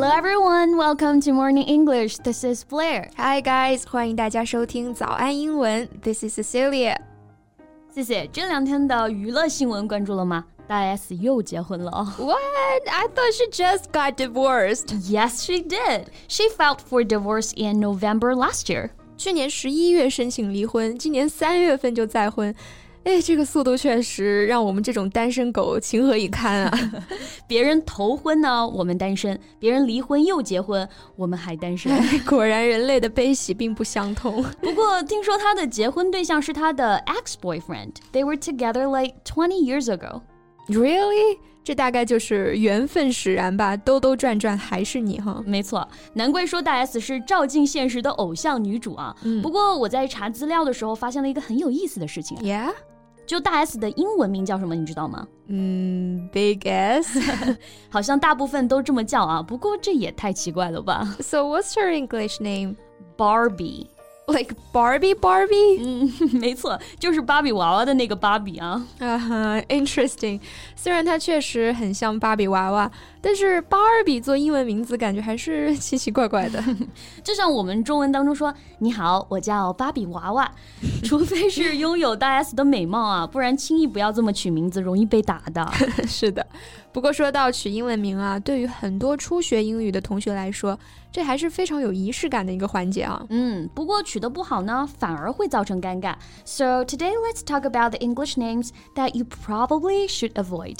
Hello everyone, welcome to Morning English. This is Blair. Hi guys，欢迎大家收听早安英文。This is Cecilia。谢谢。这两天的娱乐新闻关注了吗？大 S 又结婚了。What? I thought she just got divorced. Yes, she did. She filed for divorce in November last year. 去年十一月申请离婚，今年三月份就再婚。 哎，这个速度确实让我们这种单身狗情何以堪啊！别人头婚呢，我们单身；别人离婚又结婚，我们还单身。果然，人类的悲喜并不相通。不过，听说他的结婚对象是他的 ex boyfriend。They were together like twenty years ago. Really？这大概就是缘分使然吧。兜兜转转还是你哈。没错，难怪说大 S 是照进现实的偶像女主啊。不过我在查资料的时候发现了一个很有意思的事情。Yeah。就大 S 的英文名叫什么？你知道吗？嗯，Big S，好像大部分都这么叫啊。不过这也太奇怪了吧？So what's her English name? Barbie. Like Barbie, Barbie，嗯，没错，就是芭比娃娃的那个芭比啊。啊哈，interesting。虽然它确实很像芭比娃娃，但是芭比做英文名字感觉还是奇奇怪怪的。就像我们中文当中说“你好，我叫芭比娃娃”，除非是拥有大 S 的美貌啊，不然轻易不要这么取名字，容易被打的。是的。不过说到取英文名啊，对于很多初学英语的同学来说，这还是非常有仪式感的一个环节啊。嗯，不过取得不好呢，反而会造成尴尬。So today let's talk about the English names that you probably should avoid.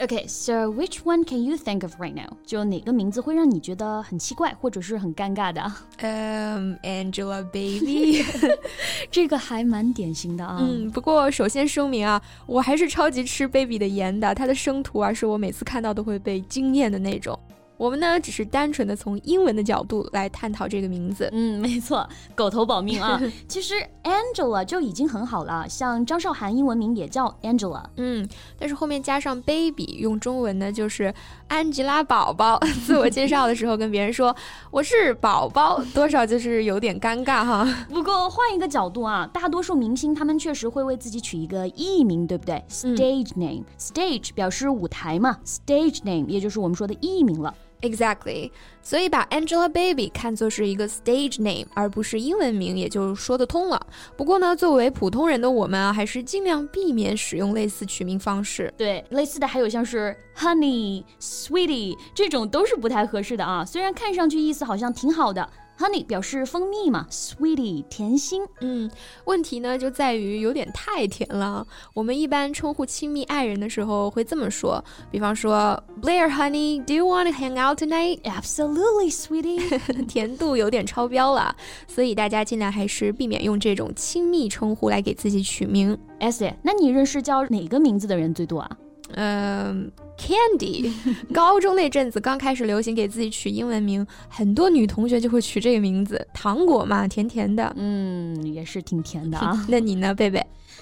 Okay, so which one can you think of right now? 就哪个名字会让你觉得很奇怪或者是很尴尬的？嗯、um,，Angelababy，这个还蛮典型的啊。嗯，不过首先声明啊，我还是超级吃 Baby 的颜的，她的生图啊，是我每次看到都会被惊艳的那种。我们呢，只是单纯的从英文的角度来探讨这个名字。嗯，没错，狗头保命啊。其实 Angela 就已经很好了，像张韶涵英文名也叫 Angela。嗯，但是后面加上 baby，用中文呢就是安吉拉宝宝。自我介绍的时候跟别人说我是宝宝，多少就是有点尴尬哈。不过换一个角度啊，大多数明星他们确实会为自己取一个艺名，对不对？Stage name，stage 表示舞台嘛，stage name 也就是我们说的艺名了。Exactly，所以把 Angelababy 看作是一个 stage name，而不是英文名，也就说得通了。不过呢，作为普通人的我们啊，还是尽量避免使用类似取名方式。对，类似的还有像是 Honey、Sweetie 这种都是不太合适的啊。虽然看上去意思好像挺好的。Honey 表示蜂蜜嘛，Sweetie 甜心。嗯，问题呢就在于有点太甜了。我们一般称呼亲密爱人的时候会这么说，比方说 Blair Honey，Do you want to hang out tonight？Absolutely, sweetie。甜度有点超标了，所以大家尽量还是避免用这种亲密称呼来给自己取名。S，那你认识叫哪个名字的人最多啊？嗯，Candy，高中那阵子刚开始流行给自己取英文名，很多女同学就会取这个名字，糖果嘛，甜甜的，嗯，也是挺甜的啊。那你呢，贝贝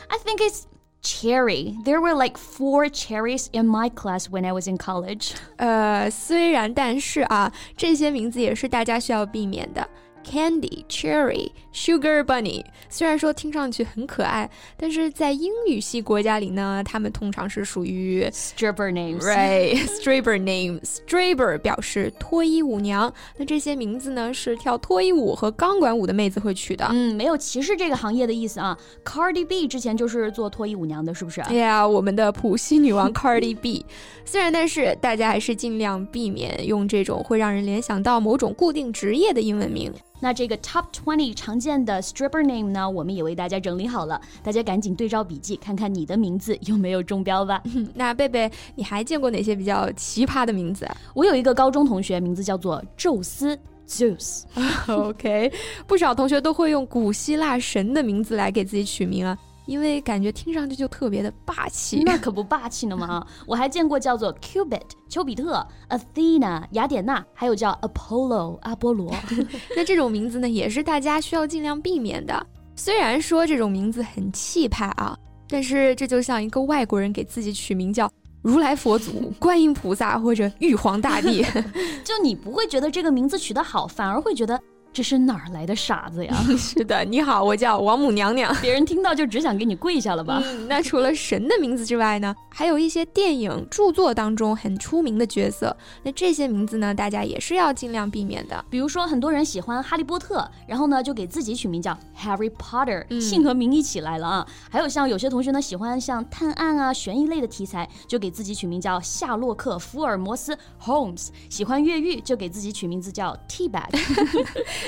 ？I think it's cherry. There were like four cherries in my class when I was in college. 呃，虽然但是啊，这些名字也是大家需要避免的。Candy, Cherry, Sugar Bunny，虽然说听上去很可爱，但是在英语系国家里呢，他们通常是属于 stripper names。Right，stripper name。Stripper 表示脱衣舞娘，那这些名字呢是跳脱衣舞和钢管舞的妹子会取的。嗯，没有歧视这个行业的意思啊。Cardi B 之前就是做脱衣舞娘的，是不是？对呀，我们的普西女王 Cardi B。虽然但是大家还是尽量避免用这种会让人联想到某种固定职业的英文名。那这个 top twenty 常见的 stripper name 呢，我们也为大家整理好了，大家赶紧对照笔记，看看你的名字有没有中标吧。那贝贝，你还见过哪些比较奇葩的名字？我有一个高中同学，名字叫做宙斯 Zeus。OK，不少同学都会用古希腊神的名字来给自己取名啊。因为感觉听上去就特别的霸气，那可不霸气呢吗？我还见过叫做 Cubit 丘比特、Athena 雅典娜，还有叫 Apollo 阿波罗。那这种名字呢，也是大家需要尽量避免的。虽然说这种名字很气派啊，但是这就像一个外国人给自己取名叫如来佛祖、观音菩萨或者玉皇大帝，就你不会觉得这个名字取得好，反而会觉得。这是哪儿来的傻子呀？是的，你好，我叫王母娘娘。别人听到就只想给你跪下了吧？那除了神的名字之外呢，还有一些电影著作当中很出名的角色。那这些名字呢，大家也是要尽量避免的。比如说，很多人喜欢哈利波特，然后呢就给自己取名叫 Harry Potter，姓和名一起来了啊。还有像有些同学呢喜欢像探案啊、悬疑类的题材，就给自己取名叫夏洛克·福尔摩斯 Holmes。喜欢越狱，就给自己取名字叫 T-Bag。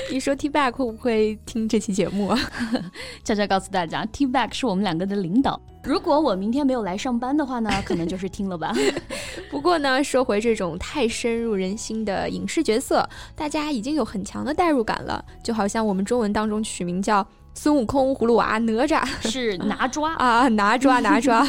你说 T Back 会不会听这期节目啊？悄悄告诉大家，T Back 是我们两个的领导。如果我明天没有来上班的话呢，可能就是听了吧。不过呢，说回这种太深入人心的影视角色，大家已经有很强的代入感了。就好像我们中文当中取名叫孙悟空、葫芦娃、哪吒，是拿抓啊，拿抓拿抓。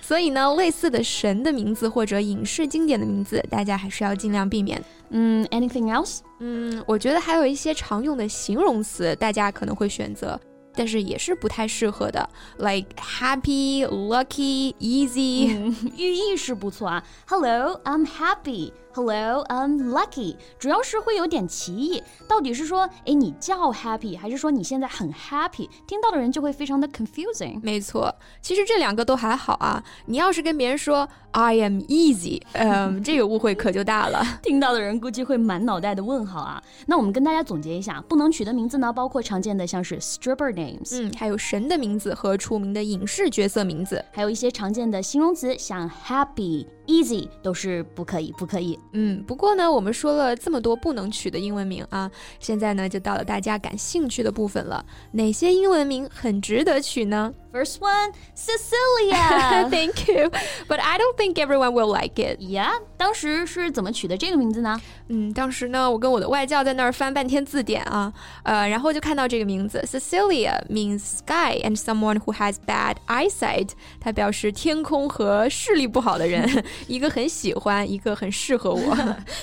所以呢，类似的神的名字或者影视经典的名字，大家还是要尽量避免。嗯，anything else？嗯，我觉得还有一些常用的形容词，大家可能会选择，但是也是不太适合的，like happy、lucky、easy，寓意是不错啊。Hello，I'm happy。Hello, I'm lucky。主要是会有点歧义，到底是说，哎，你叫 happy，还是说你现在很 happy？听到的人就会非常的 confusing。没错，其实这两个都还好啊。你要是跟别人说 I am easy，嗯，这个误会可就大了。听到的人估计会满脑袋的问号啊。那我们跟大家总结一下，不能取的名字呢，包括常见的像是 stripper names，嗯，还有神的名字和出名的影视角色名字，还有一些常见的形容词，像 happy。Easy 都是不可以，不可以。嗯，不过呢，我们说了这么多不能取的英文名啊，现在呢就到了大家感兴趣的部分了。哪些英文名很值得取呢？First one, Cecilia. Thank you, but I don't think everyone will like it. Yeah，当时是怎么取的这个名字呢？嗯，当时呢，我跟我的外教在那儿翻半天字典啊，呃，然后就看到这个名字，Cecilia means sky and someone who has bad eyesight。它表示天空和视力不好的人，一个很喜欢，一个很适合我。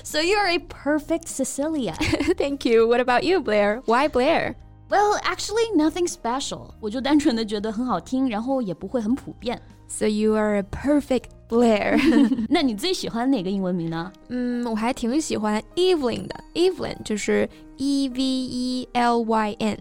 So you're a perfect Cecilia. Thank you. What about you, Blair? Why Blair? Well, actually, nothing special. 我就单纯的觉得很好听，然后也不会很普遍。So you are a perfect Blair. 那你最喜欢哪个英文名呢？嗯，我还挺喜欢 Evelyn 的。Evelyn 就是 E V E L Y N。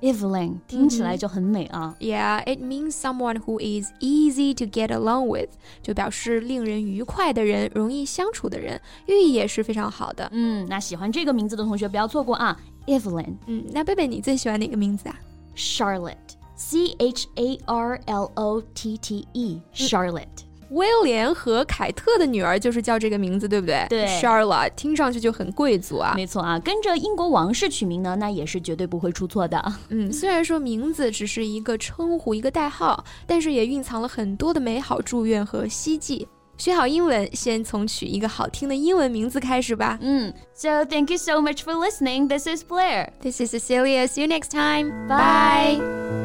Evelyn 听起来就很美啊。Yeah, it means someone who is easy to get along with，就表示令人愉快的人，容易相处的人，寓意也是非常好的。嗯，那喜欢这个名字的同学不要错过啊，Evelyn。嗯，那贝贝你最喜欢哪个名字啊？Charlotte，C H A R L O T T E，Charlotte。 威廉和凯特的女儿就是叫这个名字，对不对？对，Charlotte 听上去就很贵族啊。没错啊，跟着英国王室取名呢，那也是绝对不会出错的。嗯，虽然说名字只是一个称呼、一个代号，但是也蕴藏了很多的美好祝愿和希冀。学好英文，先从取一个好听的英文名字开始吧。嗯，So thank you so much for listening. This is Blair. This is Cecilia. See you next time. Bye.